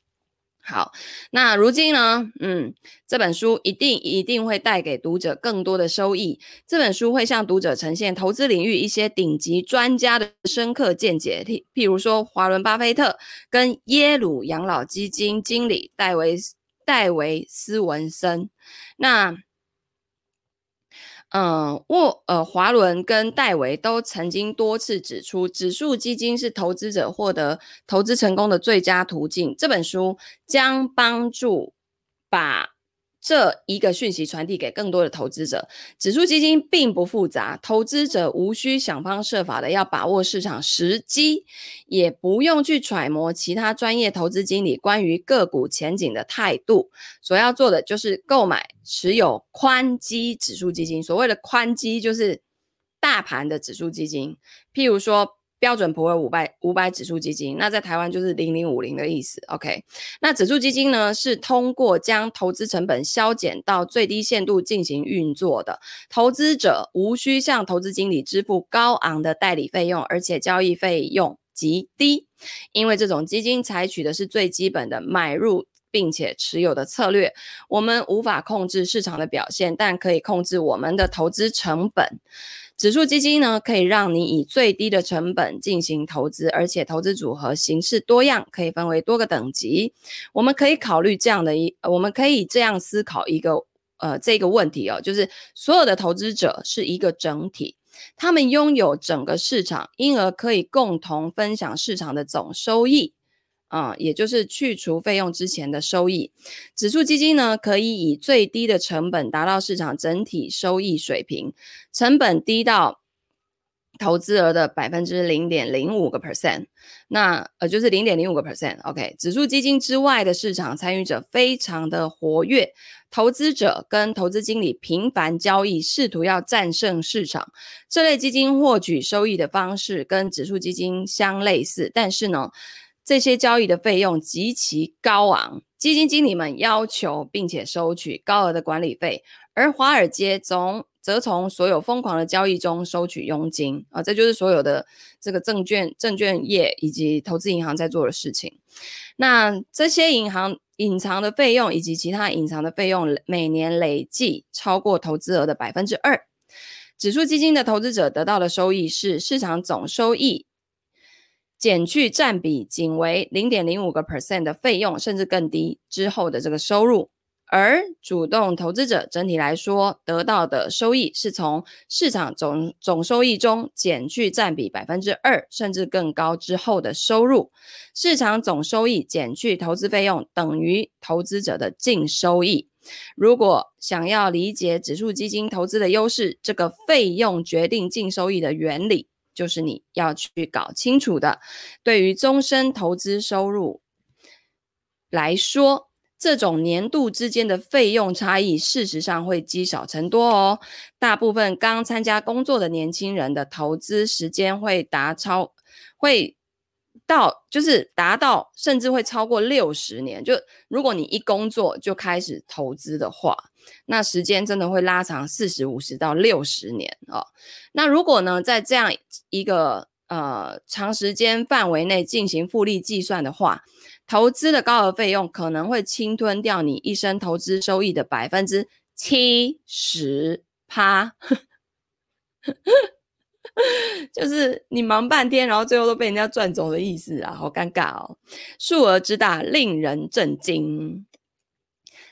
好，那如今呢？嗯，这本书一定一定会带给读者更多的收益。这本书会向读者呈现投资领域一些顶级专家的深刻见解，譬譬如说华伦巴菲特跟耶鲁养老基金经理戴维戴维斯文森。那嗯，沃呃，华伦跟戴维都曾经多次指出，指数基金是投资者获得投资成功的最佳途径。这本书将帮助把。这一个讯息传递给更多的投资者，指数基金并不复杂，投资者无需想方设法的要把握市场时机，也不用去揣摩其他专业投资经理关于个股前景的态度，所要做的就是购买持有宽基指数基金。所谓的宽基就是大盘的指数基金，譬如说。标准普尔五百五百指数基金，那在台湾就是零零五零的意思。OK，那指数基金呢，是通过将投资成本削减到最低限度进行运作的。投资者无需向投资经理支付高昂的代理费用，而且交易费用极低，因为这种基金采取的是最基本的买入并且持有的策略。我们无法控制市场的表现，但可以控制我们的投资成本。指数基金呢，可以让你以最低的成本进行投资，而且投资组合形式多样，可以分为多个等级。我们可以考虑这样的一，我们可以这样思考一个呃这个问题哦，就是所有的投资者是一个整体，他们拥有整个市场，因而可以共同分享市场的总收益。啊、也就是去除费用之前的收益，指数基金呢，可以以最低的成本达到市场整体收益水平，成本低到投资额的百分之零点零五个 percent，那呃就是零点零五个 percent。OK，指数基金之外的市场参与者非常的活跃，投资者跟投资经理频繁交易，试图要战胜市场。这类基金获取收益的方式跟指数基金相类似，但是呢，这些交易的费用极其高昂，基金经理们要求并且收取高额的管理费，而华尔街总则从所有疯狂的交易中收取佣金啊，这就是所有的这个证券证券业以及投资银行在做的事情。那这些银行隐藏的费用以及其他隐藏的费用，每年累计超过投资额的百分之二。指数基金的投资者得到的收益是市场总收益。减去占比仅为零点零五个 percent 的费用，甚至更低之后的这个收入，而主动投资者整体来说得到的收益是从市场总总收益中减去占比百分之二甚至更高之后的收入。市场总收益减去投资费用等于投资者的净收益。如果想要理解指数基金投资的优势，这个费用决定净收益的原理。就是你要去搞清楚的。对于终身投资收入来说，这种年度之间的费用差异，事实上会积少成多哦。大部分刚参加工作的年轻人的投资时间会达超会。到就是达到，甚至会超过六十年。就如果你一工作就开始投资的话，那时间真的会拉长四十五十到六十年哦。那如果呢，在这样一个呃长时间范围内进行复利计算的话，投资的高额费用可能会侵吞掉你一生投资收益的百分之七十趴。就是你忙半天，然后最后都被人家赚走的意思啊，好尴尬哦！数额之大，令人震惊。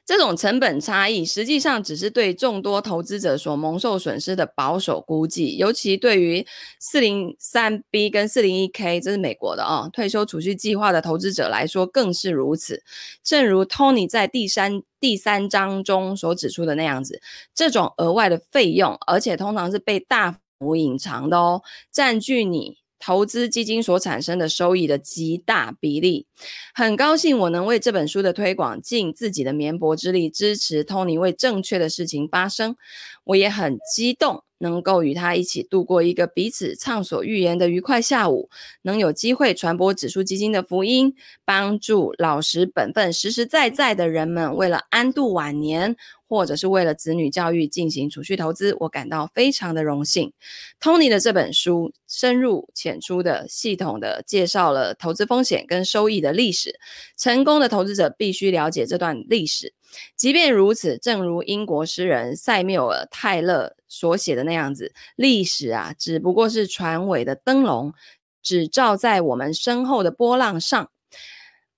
这种成本差异，实际上只是对众多投资者所蒙受损失的保守估计，尤其对于四零三 B 跟四零一 K，这是美国的哦，退休储蓄计划的投资者来说更是如此。正如 Tony 在第三第三章中所指出的那样子，这种额外的费用，而且通常是被大无隐藏的哦，占据你投资基金所产生的收益的极大比例。很高兴我能为这本书的推广尽自己的绵薄之力，支持 Tony 为正确的事情发声。我也很激动。能够与他一起度过一个彼此畅所欲言的愉快下午，能有机会传播指数基金的福音，帮助老实本分、实实在在的人们为了安度晚年，或者是为了子女教育进行储蓄投资，我感到非常的荣幸。Tony 的这本书深入浅出的、系统的介绍了投资风险跟收益的历史，成功的投资者必须了解这段历史。即便如此，正如英国诗人塞缪尔·泰勒所写的那样子，历史啊，只不过是船尾的灯笼，只照在我们身后的波浪上，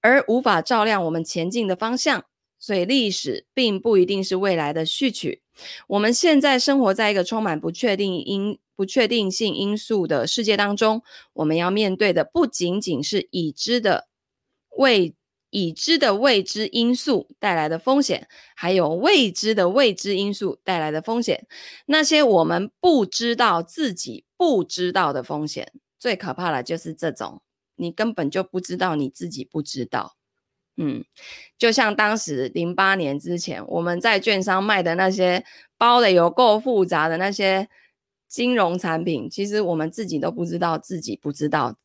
而无法照亮我们前进的方向。所以，历史并不一定是未来的序曲。我们现在生活在一个充满不确定因、不确定性因素的世界当中，我们要面对的不仅仅是已知的未。已知的未知因素带来的风险，还有未知的未知因素带来的风险，那些我们不知道自己不知道的风险，最可怕的就是这种，你根本就不知道你自己不知道。嗯，就像当时零八年之前，我们在券商卖的那些包的有够复杂的那些金融产品，其实我们自己都不知道自己不知道，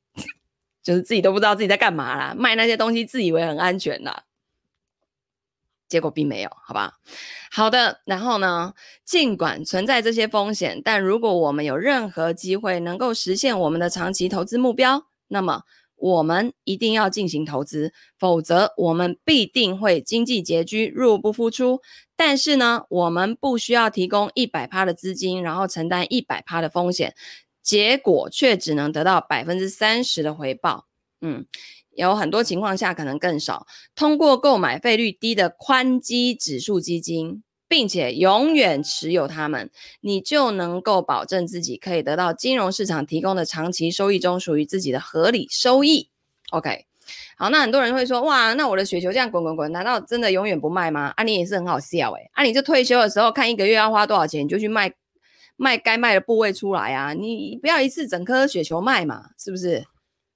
就是自己都不知道自己在干嘛啦，卖那些东西自以为很安全啦。结果并没有，好吧？好的，然后呢，尽管存在这些风险，但如果我们有任何机会能够实现我们的长期投资目标，那么我们一定要进行投资，否则我们必定会经济拮据，入不敷出。但是呢，我们不需要提供一百趴的资金，然后承担一百趴的风险，结果却只能得到百分之三十的回报。嗯。有很多情况下可能更少。通过购买费率低的宽基指数基金，并且永远持有它们，你就能够保证自己可以得到金融市场提供的长期收益中属于自己的合理收益。OK，好，那很多人会说，哇，那我的雪球这样滚滚滚，难道真的永远不卖吗？啊，你也是很好笑诶、啊，你就退休的时候看一个月要花多少钱，你就去卖卖该卖的部位出来啊，你不要一次整颗雪球卖嘛，是不是？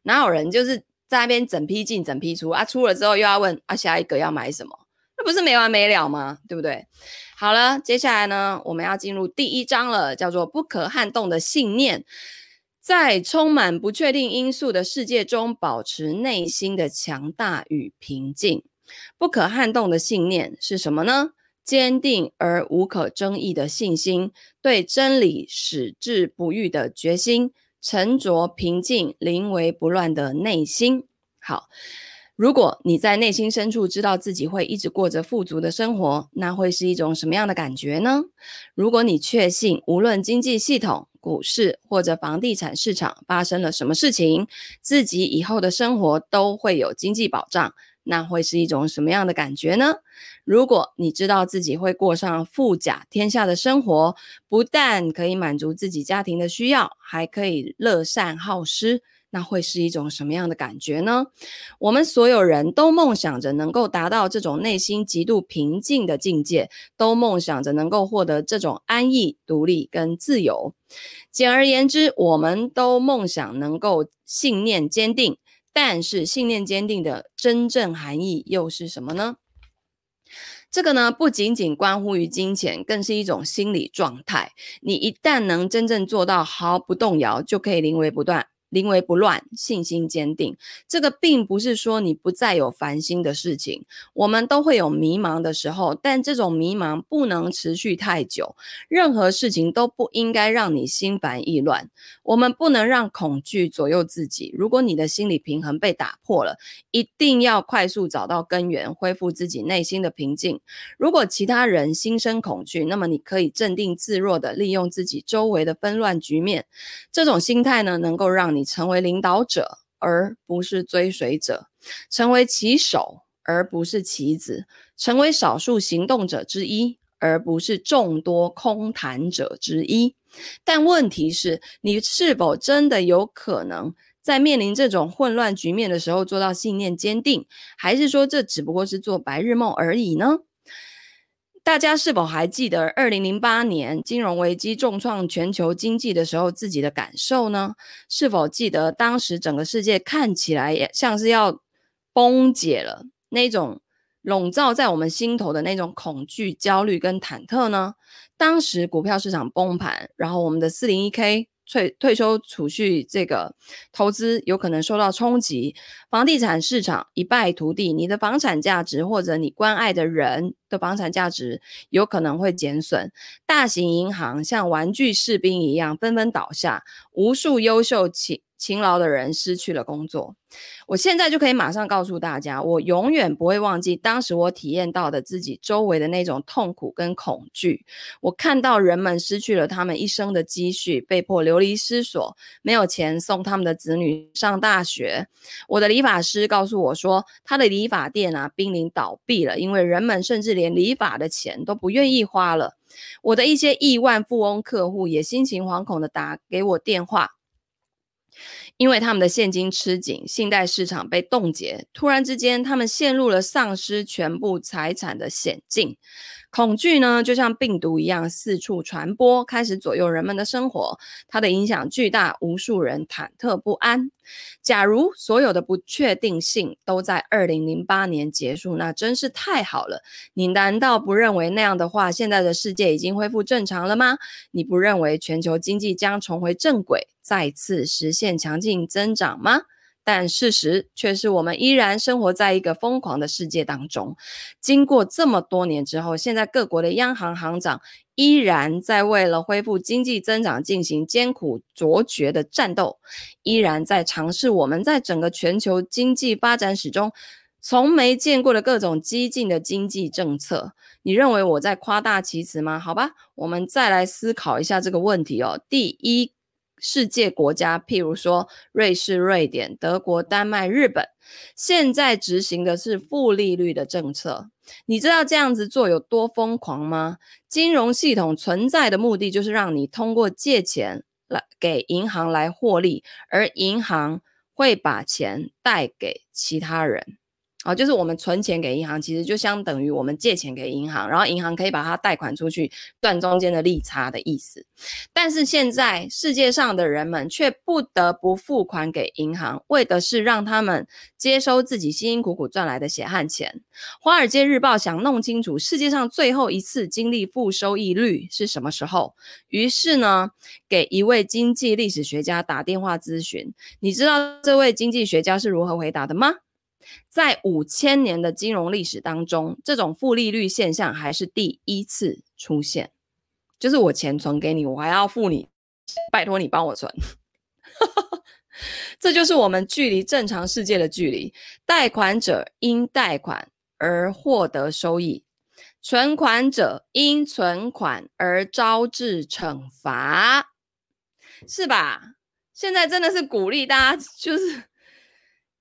哪有人就是？在那边整批进整批出啊，出了之后又要问啊，下一个要买什么？那不是没完没了吗？对不对？好了，接下来呢，我们要进入第一章了，叫做不可撼动的信念。在充满不确定因素的世界中，保持内心的强大与平静。不可撼动的信念是什么呢？坚定而无可争议的信心，对真理矢志不渝的决心。沉着平静、临危不乱的内心。好，如果你在内心深处知道自己会一直过着富足的生活，那会是一种什么样的感觉呢？如果你确信，无论经济系统、股市或者房地产市场发生了什么事情，自己以后的生活都会有经济保障。那会是一种什么样的感觉呢？如果你知道自己会过上富甲天下的生活，不但可以满足自己家庭的需要，还可以乐善好施，那会是一种什么样的感觉呢？我们所有人都梦想着能够达到这种内心极度平静的境界，都梦想着能够获得这种安逸、独立跟自由。简而言之，我们都梦想能够信念坚定。但是信念坚定的真正含义又是什么呢？这个呢，不仅仅关乎于金钱，更是一种心理状态。你一旦能真正做到毫不动摇，就可以临危不断。临危不乱，信心坚定。这个并不是说你不再有烦心的事情，我们都会有迷茫的时候，但这种迷茫不能持续太久。任何事情都不应该让你心烦意乱。我们不能让恐惧左右自己。如果你的心理平衡被打破了，一定要快速找到根源，恢复自己内心的平静。如果其他人心生恐惧，那么你可以镇定自若地利用自己周围的纷乱局面。这种心态呢，能够让你。你成为领导者，而不是追随者；成为棋手，而不是棋子；成为少数行动者之一，而不是众多空谈者之一。但问题是，你是否真的有可能在面临这种混乱局面的时候做到信念坚定？还是说，这只不过是做白日梦而已呢？大家是否还记得二零零八年金融危机重创全球经济的时候自己的感受呢？是否记得当时整个世界看起来也像是要崩解了，那种笼罩在我们心头的那种恐惧、焦虑跟忐忑呢？当时股票市场崩盘，然后我们的四零一 K。退退休储蓄这个投资有可能受到冲击，房地产市场一败涂地，你的房产价值或者你关爱的人的房产价值有可能会减损，大型银行像玩具士兵一样纷纷倒下，无数优秀企勤劳的人失去了工作。我现在就可以马上告诉大家，我永远不会忘记当时我体验到的自己周围的那种痛苦跟恐惧。我看到人们失去了他们一生的积蓄，被迫流离失所，没有钱送他们的子女上大学。我的理发师告诉我说，他的理发店啊濒临倒闭了，因为人们甚至连理发的钱都不愿意花了。我的一些亿万富翁客户也心情惶恐地打给我电话。因为他们的现金吃紧，信贷市场被冻结，突然之间，他们陷入了丧失全部财产的险境。恐惧呢，就像病毒一样四处传播，开始左右人们的生活。它的影响巨大，无数人忐忑不安。假如所有的不确定性都在二零零八年结束，那真是太好了。你难道不认为那样的话，现在的世界已经恢复正常了吗？你不认为全球经济将重回正轨，再次实现强劲增长吗？但事实却是我们依然生活在一个疯狂的世界当中。经过这么多年之后，现在各国的央行行长依然在为了恢复经济增长进行艰苦卓绝的战斗，依然在尝试我们在整个全球经济发展史中从没见过的各种激进的经济政策。你认为我在夸大其词吗？好吧，我们再来思考一下这个问题哦。第一。世界国家，譬如说瑞士、瑞典、德国、丹麦、日本，现在执行的是负利率的政策。你知道这样子做有多疯狂吗？金融系统存在的目的就是让你通过借钱来给银行来获利，而银行会把钱贷给其他人。好，就是我们存钱给银行，其实就相等于我们借钱给银行，然后银行可以把它贷款出去，赚中间的利差的意思。但是现在世界上的人们却不得不付款给银行，为的是让他们接收自己辛辛苦苦赚来的血汗钱。华尔街日报想弄清楚世界上最后一次经历负收益率是什么时候，于是呢，给一位经济历史学家打电话咨询。你知道这位经济学家是如何回答的吗？在五千年的金融历史当中，这种负利率现象还是第一次出现。就是我钱存给你，我还要付你，拜托你帮我存。这就是我们距离正常世界的距离。贷款者因贷款而获得收益，存款者因存款而招致惩罚，是吧？现在真的是鼓励大家就是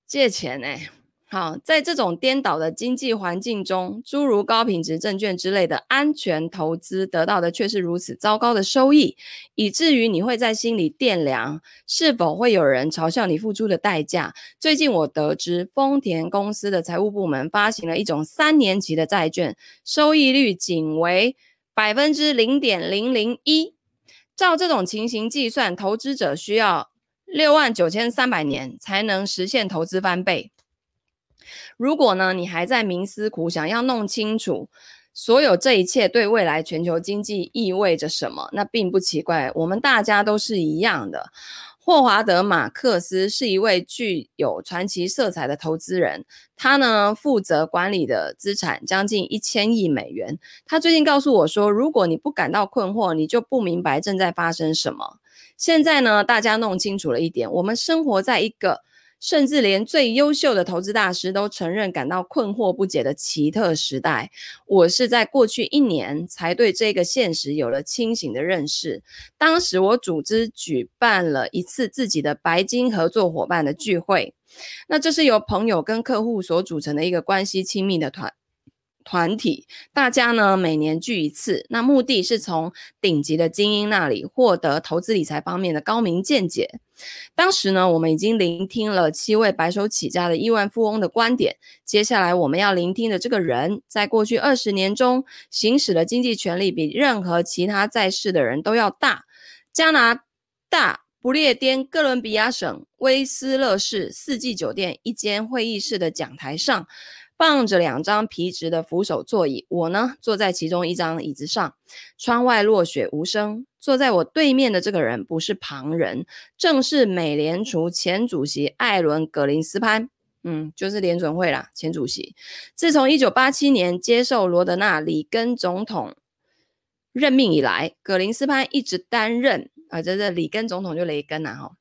借钱欸。好，在这种颠倒的经济环境中，诸如高品质证券之类的安全投资得到的却是如此糟糕的收益，以至于你会在心里掂量，是否会有人嘲笑你付出的代价。最近我得知，丰田公司的财务部门发行了一种三年期的债券，收益率仅为百分之零点零零一。照这种情形计算，投资者需要六万九千三百年才能实现投资翻倍。如果呢，你还在冥思苦想，要弄清楚所有这一切对未来全球经济意味着什么，那并不奇怪。我们大家都是一样的。霍华德·马克思是一位具有传奇色彩的投资人，他呢负责管理的资产将近一千亿美元。他最近告诉我说，如果你不感到困惑，你就不明白正在发生什么。现在呢，大家弄清楚了一点，我们生活在一个。甚至连最优秀的投资大师都承认感到困惑不解的奇特时代。我是在过去一年才对这个现实有了清醒的认识。当时我组织举办了一次自己的白金合作伙伴的聚会，那这是由朋友跟客户所组成的一个关系亲密的团。团体，大家呢每年聚一次，那目的是从顶级的精英那里获得投资理财方面的高明见解。当时呢，我们已经聆听了七位白手起家的亿万富翁的观点，接下来我们要聆听的这个人，在过去二十年中行使的经济权力比任何其他在世的人都要大。加拿大不列颠哥伦比亚省威斯勒市四季酒店一间会议室的讲台上。放着两张皮质的扶手座椅，我呢坐在其中一张椅子上。窗外落雪无声。坐在我对面的这个人不是旁人，正是美联储前主席艾伦·葛林斯潘。嗯，就是联准会啦，前主席。自从一九八七年接受罗德纳·里根总统任命以来，葛林斯潘一直担任啊，这这里根总统就雷根呐，哈。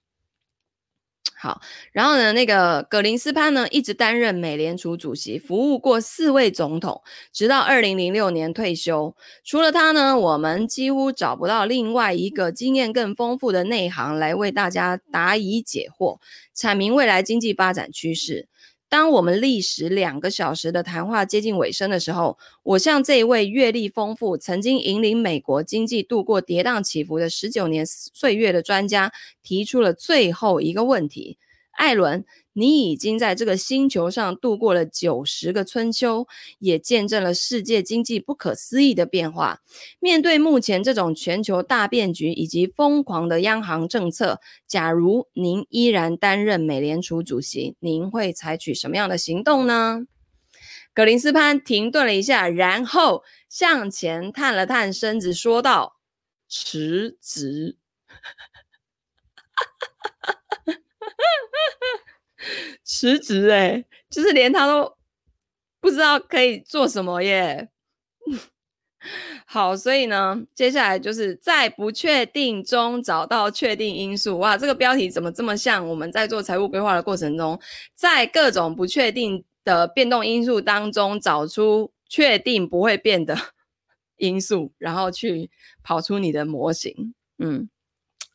好，然后呢，那个葛林斯潘呢，一直担任美联储主席，服务过四位总统，直到二零零六年退休。除了他呢，我们几乎找不到另外一个经验更丰富的内行来为大家答疑解惑，阐明未来经济发展趋势。当我们历时两个小时的谈话接近尾声的时候，我向这一位阅历丰富、曾经引领美国经济度过跌宕起伏的十九年岁月的专家提出了最后一个问题：艾伦，你已经在这个星球上度过了九十个春秋，也见证了世界经济不可思议的变化。面对目前这种全球大变局以及疯狂的央行政策，假如您依然担任美联储主席，您会采取什么样的行动呢？格林斯潘停顿了一下，然后向前探了探身子，说道：“辞职。” 辞职，哎，就是连他都不知道可以做什么耶。好，所以呢，接下来就是在不确定中找到确定因素。哇，这个标题怎么这么像我们在做财务规划的过程中，在各种不确定的变动因素当中找出确定不会变的 因素，然后去跑出你的模型，嗯，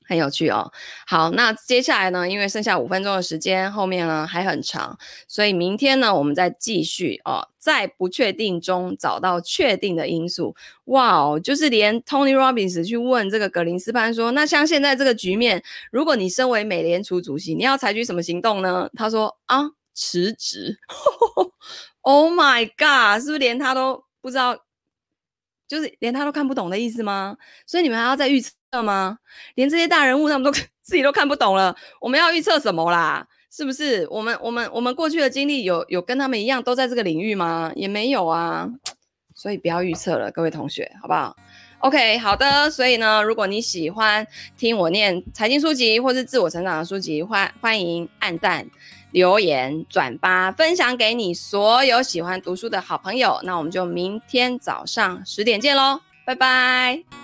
很有趣哦。好，那接下来呢，因为剩下五分钟的时间，后面呢还很长，所以明天呢，我们再继续哦，在不确定中找到确定的因素。哇哦，就是连 Tony Robbins 去问这个格林斯潘说，那像现在这个局面，如果你身为美联储主席，你要采取什么行动呢？他说啊。辞职，Oh my God，是不是连他都不知道，就是连他都看不懂的意思吗？所以你们还要再预测吗？连这些大人物他们都 自己都看不懂了，我们要预测什么啦？是不是？我们我们我们过去的经历有有跟他们一样都在这个领域吗？也没有啊，所以不要预测了，各位同学，好不好？OK，好的。所以呢，如果你喜欢听我念财经书籍或是自我成长的书籍，欢欢迎按赞。留言、转发、分享给你所有喜欢读书的好朋友。那我们就明天早上十点见喽，拜拜。